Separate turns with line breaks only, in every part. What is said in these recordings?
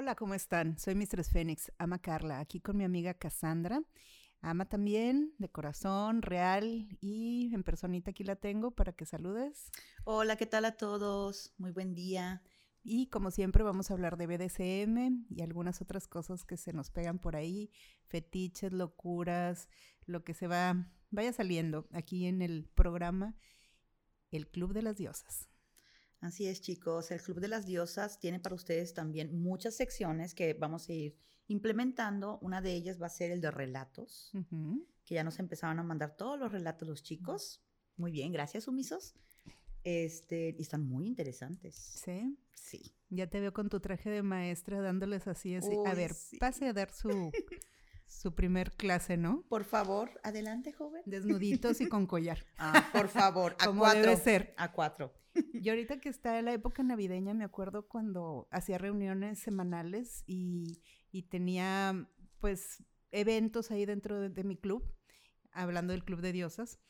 Hola, ¿cómo están? Soy Mistress Fénix, ama Carla, aquí con mi amiga Cassandra. Ama también, de corazón, real y en personita aquí la tengo para que saludes.
Hola, ¿qué tal a todos? Muy buen día.
Y como siempre vamos a hablar de BDSM y algunas otras cosas que se nos pegan por ahí, fetiches, locuras, lo que se va, vaya saliendo aquí en el programa El Club de las Diosas.
Así es, chicos. El Club de las Diosas tiene para ustedes también muchas secciones que vamos a ir implementando. Una de ellas va a ser el de relatos, que ya nos empezaron a mandar todos los relatos los chicos. Muy bien, gracias, sumisos. Este, y están muy interesantes.
¿Sí?
Sí.
Ya te veo con tu traje de maestra dándoles así, así. a ver, pase a dar su, su primer clase, ¿no?
Por favor, adelante, joven.
Desnuditos y con collar.
Ah, por favor, a
Como
cuatro.
debe ser.
A cuatro.
Y ahorita que está la época navideña, me acuerdo cuando hacía reuniones semanales y, y tenía, pues, eventos ahí dentro de, de mi club, hablando del Club de Diosas.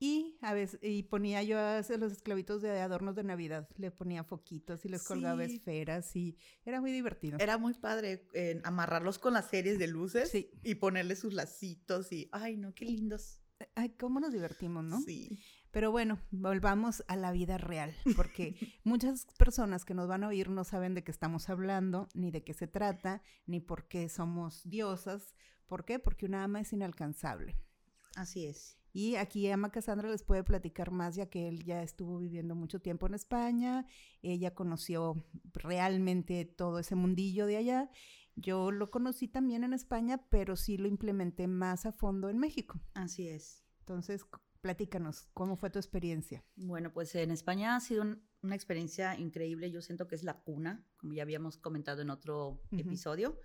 Y a veces, y ponía yo a los esclavitos de adornos de Navidad. Le ponía foquitos y les colgaba
Sí.
esferas y era muy divertido.
Era muy padre eh, amarrarlos con las series de luces
Sí.
y ponerle sus lacitos y, ay, no, qué lindos.
Ay, cómo nos divertimos, ¿no?
Sí.
Pero bueno, volvamos a la vida real, porque muchas personas que nos van a oír no saben de qué estamos hablando, ni de qué se trata, ni por qué somos diosas. ¿Por qué? Porque una ama es inalcanzable.
Así es.
Y aquí Ama Cassandra les puede platicar más, ya que él ya estuvo viviendo mucho tiempo en España, ella conoció realmente todo ese mundillo de allá. Yo lo conocí también en España, pero sí lo implementé más a fondo en México.
Así es.
Entonces, platícanos, ¿cómo fue tu experiencia?
Bueno, pues en España ha sido un- una experiencia increíble. Yo siento que es la cuna, como ya habíamos comentado en otro episodio.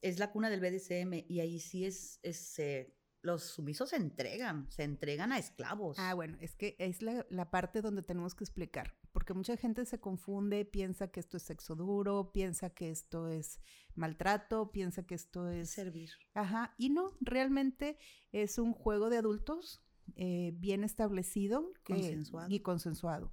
Es la cuna del BDSM y ahí sí es, es eh, los sumisos se entregan, se entregan a esclavos.
Ah, bueno, es que es la, la parte donde tenemos que explicar, porque mucha gente se confunde, piensa que esto es sexo duro, piensa que esto es maltrato, piensa que esto
es servir.
Ajá, y no, realmente es un juego de adultos eh, bien establecido que-
Consensuado.
y consensuado.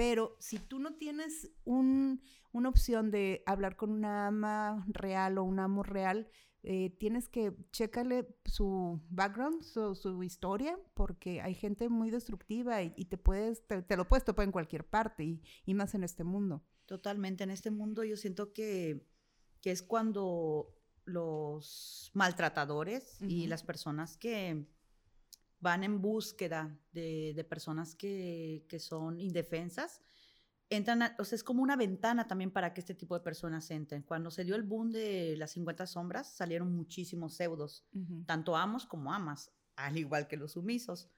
Pero si tú no tienes un- una opción de hablar con una ama real o un amo real, eh, tienes que checarle su background, su, su historia, porque hay gente muy destructiva y, y te puedes, te, te lo puedes topar en cualquier parte y, y más en este mundo.
Totalmente. En este mundo yo siento que, que es cuando los maltratadores y las personas que van en búsqueda de, de personas que, que son indefensas, entran, a- o sea, es como una ventana también para que este tipo de personas entren. Cuando se dio el boom de las 50 sombras, salieron muchísimos pseudos, tanto amos como amas, al igual que los sumisos,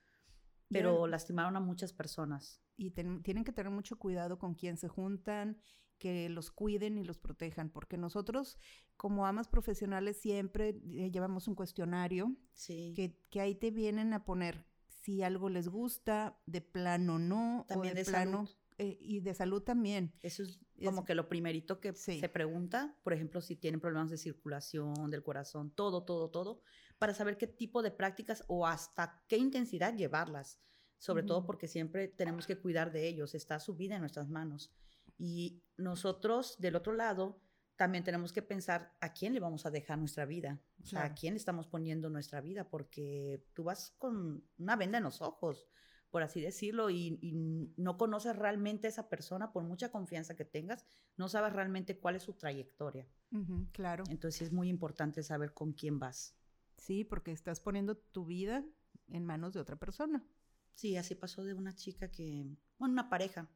pero lastimaron a muchas personas.
y ten- tienen que tener mucho cuidado con quién se juntan, que los cuiden y los protejan, porque nosotros como amas profesionales siempre eh, llevamos un cuestionario
Sí.
que, que ahí te vienen a poner si algo les gusta, de plano no,
También
o de,
de
plano eh, y de salud también.
Eso es
Es-
como que lo primerito que
Sí.
se pregunta, por ejemplo, si tienen problemas de circulación del corazón, todo, todo, todo, para saber qué tipo de prácticas o hasta qué intensidad llevarlas. Sobre todo porque siempre tenemos que cuidar de ellos, está su vida en nuestras manos. Y nosotros, del otro lado, también tenemos que pensar a quién le vamos a dejar nuestra vida, o sea, a quién le estamos poniendo nuestra vida, porque tú vas con una venda en los ojos, por así decirlo, y, y no conoces realmente a esa persona, por mucha confianza que tengas, no sabes realmente cuál es su trayectoria.
Claro.
Entonces es muy importante saber con quién vas.
Sí, porque estás poniendo tu vida en manos de otra persona.
Sí, así pasó de una chica que, bueno, una pareja,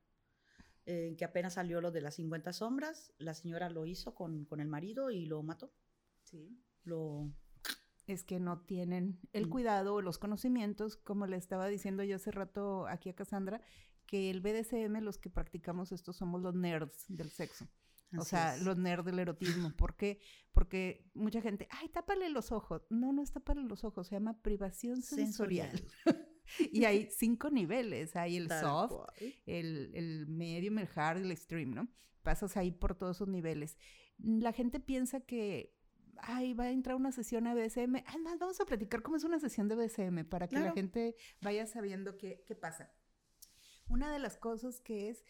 eh, que apenas salió lo de las 50 sombras, la señora lo hizo con, con el marido y lo mató.
Sí.
Lo,
es que no tienen el
Mm.
cuidado o los conocimientos, como le estaba diciendo yo hace rato aquí a Cassandra, que el BDSM, los que practicamos esto, somos los nerds del sexo. O
así
sea,
es.
los nerds del erotismo. ¿Por qué? Porque mucha gente, ay, tápale los ojos. No, no es tápale los ojos, se llama privación sensorial. y hay cinco niveles. Hay el
Tal
soft, el, el medium, el hard y el extreme, ¿no? Pasas ahí por todos esos niveles. La gente piensa que, ay, va a entrar una sesión a. Ah, no, vamos a platicar cómo es una sesión de BDSM para que la gente vaya sabiendo qué, qué pasa. Una de las cosas que es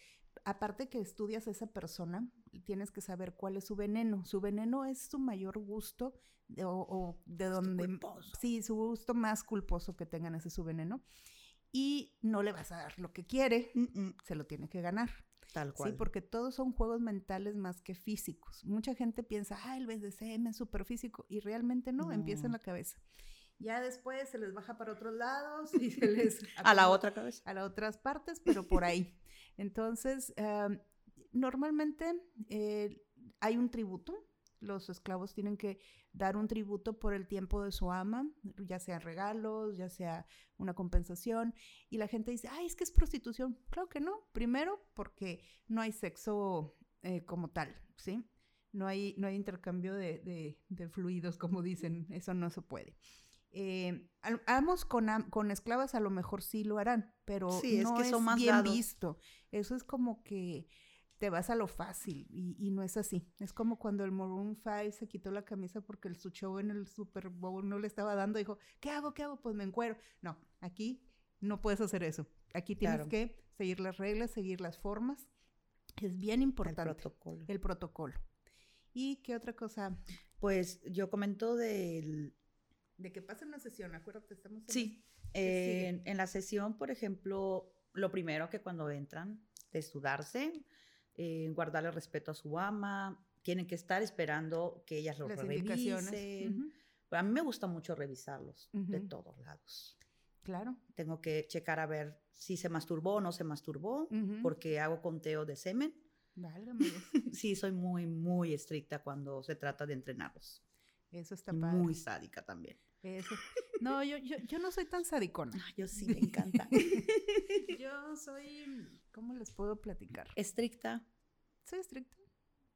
aparte que estudias a esa persona, tienes que saber cuál es su veneno. Su veneno es su mayor gusto o, de donde... Sí, su gusto más culposo que tengan ese es su veneno. Y no le vas a dar lo que quiere, se lo tiene que ganar.
Tal cual.
Sí, porque todos son juegos mentales más que físicos. Mucha gente piensa, ah, el BDSM es súper físico, y realmente no, empieza en la cabeza. Ya después se les baja para otros lados y se les...
a la otra cabeza.
A las otras partes, pero por ahí. Entonces, normalmente eh, hay un tributo. Los esclavos tienen que dar un tributo por el tiempo de su ama, ya sea regalos, ya sea una compensación. Y la gente dice, ay, es que es prostitución. Claro que no. Primero, porque no hay sexo eh, como tal, ¿sí? No hay, no hay intercambio de, de fluidos, como dicen. Eso no se puede. Eh, amos con, con, esclavas a lo mejor sí lo harán, pero no es, que son más bien visto. Eso es como que te vas a lo fácil y, no es así. Es como cuando el Maroon 5 se quitó la camisa porque el, su show en el Super Bowl no le estaba dando, dijo, ¿qué hago? ¿Qué hago? Pues me encuero. No, aquí no puedes hacer eso. Aquí tienes que seguir las reglas, seguir las formas. Es bien importante. El
protocolo.
El protocolo. ¿Y qué otra cosa?
Pues yo comento del
de que pase una sesión, acuérdate, estamos en
Sí, en, la sesión, por ejemplo, lo primero que cuando entran, desnudarse, eh, guardarle respeto a su ama, tienen que estar esperando que ellas lo revisen. A mí me gusta mucho revisarlos de todos lados.
Claro.
Tengo que checar a ver si se masturbó o no se masturbó, porque hago conteo de semen.
Válgame.
sí, soy muy, muy estricta cuando se trata de entrenarlos.
Eso está padre.
Muy sádica también.
No, yo, yo, yo, no soy tan sadicona.
yo sí, me encanta.
yo soy, ¿cómo les puedo platicar?
Estricta.
Soy estricta.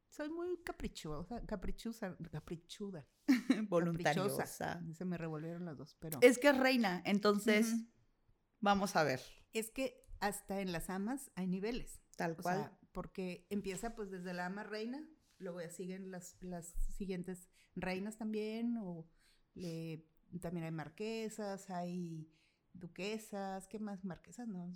Soy muy caprichosa, caprichuda, caprichuda.
Voluntariosa.
Se me revolvieron las dos, pero...
Es que es reina, entonces, vamos a ver.
Es que hasta en las amas hay niveles.
Tal cual.
porque empieza pues desde la ama reina, luego ya siguen las, las siguientes reinas también, o le también hay marquesas, hay duquesas, ¿qué más? Marquesas, no.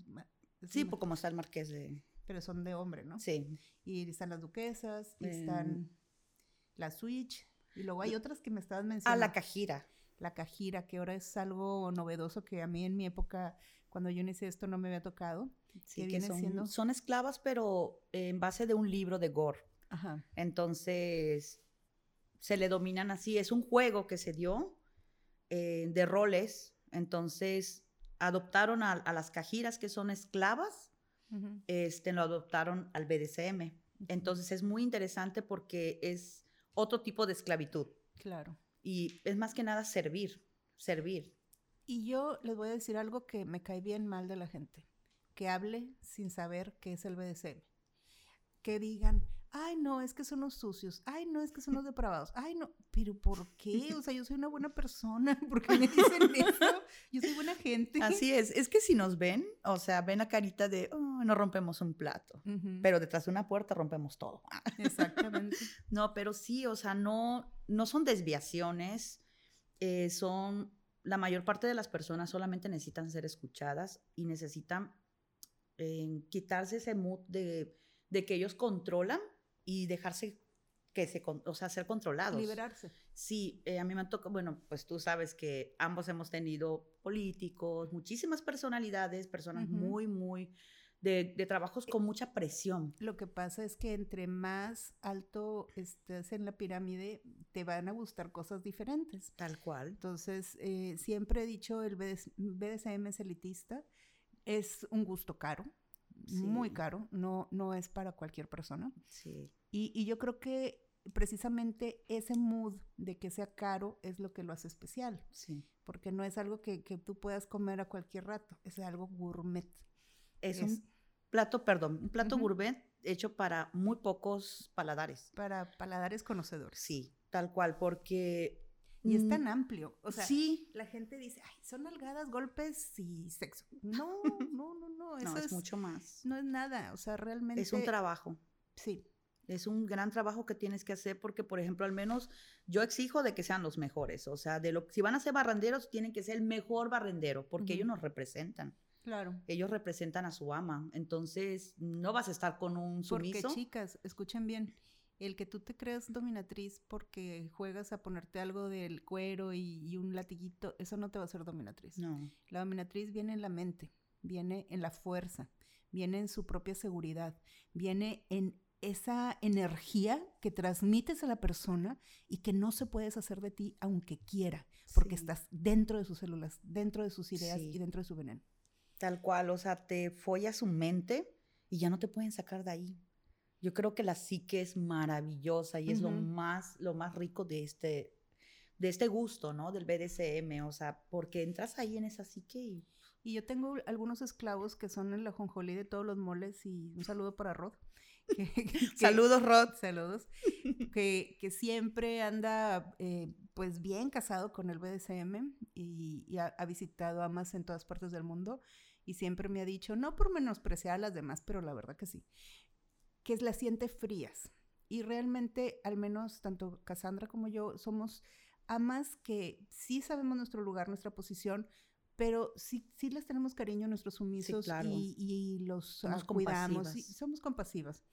Sí, pues como está el marqués de...
Pero son de hombre, ¿no?
Sí.
Y están las duquesas, y están em. la switch, y luego hay otras que me estabas mencionando.
Ah, la cajira.
La cajira, que ahora es algo novedoso que a mí en mi época, cuando yo inicié esto, no me había tocado.
Sí, que, son, siendo... son esclavas, pero en base de un libro de Gore. Ajá. Entonces, se le dominan así. Es un juego que se dio eh, de roles, entonces adoptaron a, las cajiras que son esclavas, este, lo adoptaron al BDSM. Entonces es muy interesante porque es otro tipo de esclavitud.
Claro.
Y es más que nada servir, servir.
Y yo les voy a decir algo que me cae bien mal de la gente, que hable sin saber qué es el BDSM. Que digan, ay, no, es que son los sucios, ay, no, es que son los depravados, ay, no, pero ¿por qué? O sea, yo soy una buena persona, ¿por qué me dicen eso? Yo soy buena gente.
Así es, es que si nos ven, o sea, ven la carita de, oh, no rompemos un plato, pero detrás de una puerta rompemos todo.
Exactamente.
no, pero sí, o sea, no, no son desviaciones, eh, son, la mayor parte de las personas solamente necesitan ser escuchadas y necesitan eh, quitarse ese mood de, de que ellos controlan y dejarse que se, o sea, ser controlados.
Liberarse.
Sí, eh, a mí me toca, bueno, pues tú sabes que ambos hemos tenido políticos, muchísimas personalidades, personas muy, muy, de, de, trabajos con mucha presión.
Lo que pasa es que entre más alto estés en la pirámide, te van a gustar cosas diferentes.
Tal cual.
Entonces, eh, siempre he dicho, el BDSM es elitista, es un gusto caro muy caro, no, no es para cualquier persona.
Sí.
Y, y, yo creo que precisamente ese mood de que sea caro es lo que lo hace especial.
Sí.
Porque no es algo que, que tú puedas comer a cualquier rato, es algo gourmet.
Es, un plato, perdón, un plato gourmet hecho para muy pocos paladares.
Para paladares conocedores.
Sí, tal cual, porque
y es tan mm, amplio. O sea,
sí.
la gente dice, ay, son nalgadas, golpes y sexo. No, no, no, no.
Eso no, es, mucho más.
No es nada. O sea, realmente.
Es un trabajo.
Sí.
Es un gran trabajo que tienes que hacer porque, por ejemplo, al menos yo exijo de que sean los mejores. O sea, de lo si van a ser barrenderos, tienen que ser el mejor barrendero porque ellos nos representan.
Claro.
Ellos representan a su ama. Entonces, no vas a estar con un sumiso.
Porque, chicas, escuchen bien. El que tú te creas dominatriz porque juegas a ponerte algo del cuero y, y un latiguito, eso no te va a hacer dominatriz.
No.
La dominatriz viene en la mente, viene en la fuerza, viene en su propia seguridad, viene en esa energía que transmites a la persona y que no se puede deshacer de ti aunque quiera, porque
Sí.
estás dentro de sus células, dentro de sus ideas
Sí.
y dentro de su veneno.
Tal cual, o sea, te folla su mente y ya no te pueden sacar de ahí. Yo creo que la psique es maravillosa y es lo más, lo más rico de este, de este gusto, ¿no? Del BDSM, o sea, porque entras ahí en esa psique y
Y yo tengo algunos esclavos que son el ajonjolí de todos los moles y un saludo para Rod. que- que-
Saludos, Rod.
Saludos. que, que siempre anda eh, pues bien casado con el BDSM y, y ha, ha visitado amas en todas partes del mundo y siempre me ha dicho, no por menospreciar a las demás, pero la verdad que sí, que las siente frías. Y realmente, al menos tanto Cassandra como yo, somos amas que sí sabemos nuestro lugar, nuestra posición, pero sí, sí les tenemos cariño a nuestros sumisos
claro.
y, y los
Somos
ah, cuidamos.
compasivas.
somos compasivas.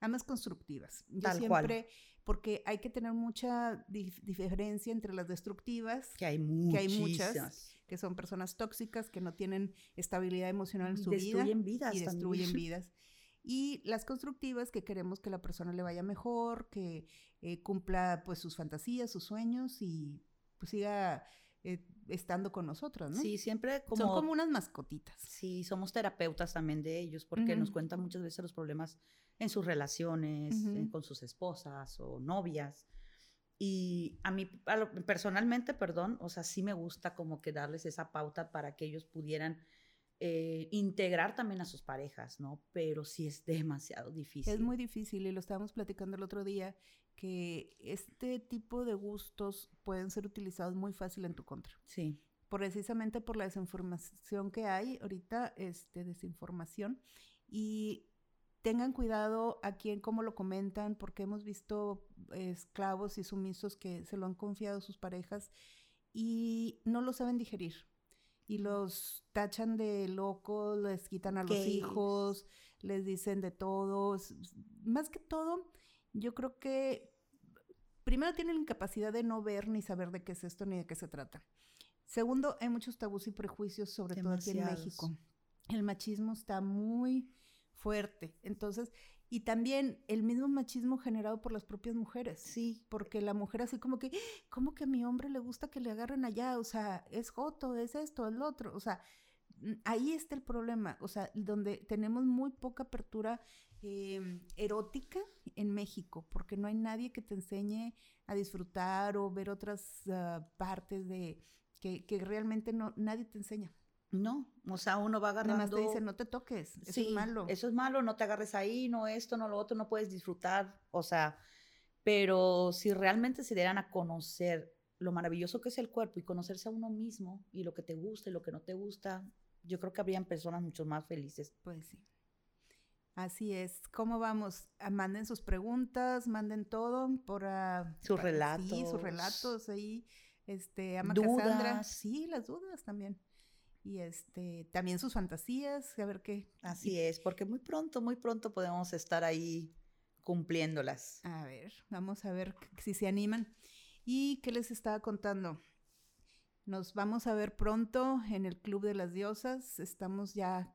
Amas constructivas. Yo
Tal cual.
siempre, porque hay que tener mucha dif- diferencia entre las destructivas,
Que hay
Que hay muchas. que son personas tóxicas, que no tienen estabilidad emocional en
Y
su vida
vidas
y destruyen
también.
vidas. Y las constructivas que queremos que la persona le vaya mejor, que eh, cumpla pues sus fantasías, sus sueños y pues siga eh, estando con nosotros, ¿no?
Sí, siempre como...
Son como unas mascotitas.
Sí, somos terapeutas también de ellos porque nos
Ujú.
cuentan muchas veces los problemas en sus relaciones,
Ujú.
eh, con sus esposas o novias. Y a mí, a lo- personalmente, perdón, o sea, sí me gusta como que darles esa pauta para que ellos pudieran eh, integrar también a sus parejas, ¿no? Pero sí es demasiado difícil.
Es muy difícil y lo estábamos platicando el otro día que este tipo de gustos pueden ser utilizados muy fácil en tu contra.
Sí,
precisamente por la desinformación que hay ahorita, este, desinformación, y tengan cuidado a quién, cómo lo comentan, porque hemos visto esclavos y sumisos que se lo han confiado a sus parejas y no lo saben digerir. Y los tachan de locos, les quitan a los hijos, les dicen de todos. Más que todo, yo creo que primero tienen la incapacidad de no ver ni saber de qué es esto ni de qué se trata. Segundo, hay muchos tabús y prejuicios, sobre todo aquí en. México. El machismo está muy fuerte. Entonces, y también el mismo machismo generado por las propias mujeres.
sí,
Porque la mujer así como que, ¿cómo que a mi hombre le gusta que le agarren allá? O sea, es joto, es esto, es lo otro. O sea, mm, ahí está el problema. O sea, donde tenemos muy poca apertura eh, erótica en México, porque no hay nadie que te enseñe a disfrutar o ver otras ah, partes de que, que realmente no, nadie te enseña.
No, o sea, uno va
Nada
agarrando...
más te dicen, no te toques, eso
Sí,
es malo.
Eso es malo, no te agarres ahí, no esto, no lo otro, no puedes disfrutar. O sea, pero si realmente se dieran a conocer lo maravilloso que es el cuerpo y conocerse a uno mismo y lo que te gusta y lo que no te gusta, yo creo que habrían personas mucho más felices.
Pues sí. Así es. ¿Cómo vamos? Ah, Manden sus preguntas, manden todo por ah,
Sus
pa- Sí,
relatos.
sus relatos ahí. Este, ama Cassandra.
Dudas.
Sí, las dudas también. Y este, también sus fantasías, a ver qué.
Así es, porque muy pronto, muy pronto podemos estar ahí cumpliéndolas.
A ver, vamos a ver si se animan. ¿Y qué les estaba contando? Nos vamos a ver pronto en el Club de las Diosas. Estamos ya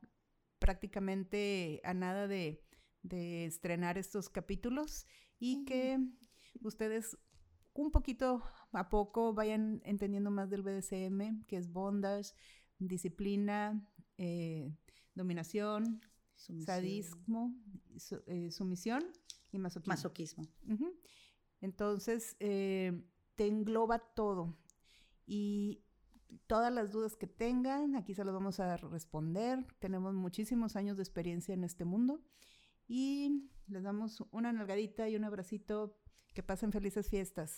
prácticamente a nada de, de estrenar estos capítulos y que ustedes un poquito a poco vayan entendiendo más del BDSM, que es bondage, disciplina, eh, dominación,
Sumisión,
sadismo, su- eh, sumisión y masoquismo.
Masoquismo.
Entonces, eh, te engloba todo. Y todas las dudas que tengan, aquí se las vamos a responder. Tenemos muchísimos años de experiencia en este mundo. Y les damos una nalgadita y un abracito. Que pasen felices fiestas.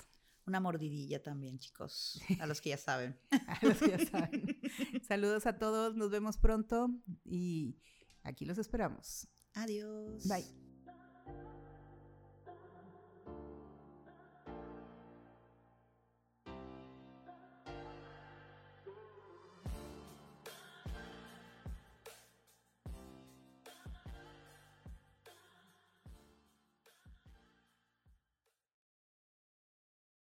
Una mordidilla también, chicos, a los que ya saben.
A los que ya saben. Saludos a todos, nos vemos pronto y aquí los esperamos.
Adiós.
Bye.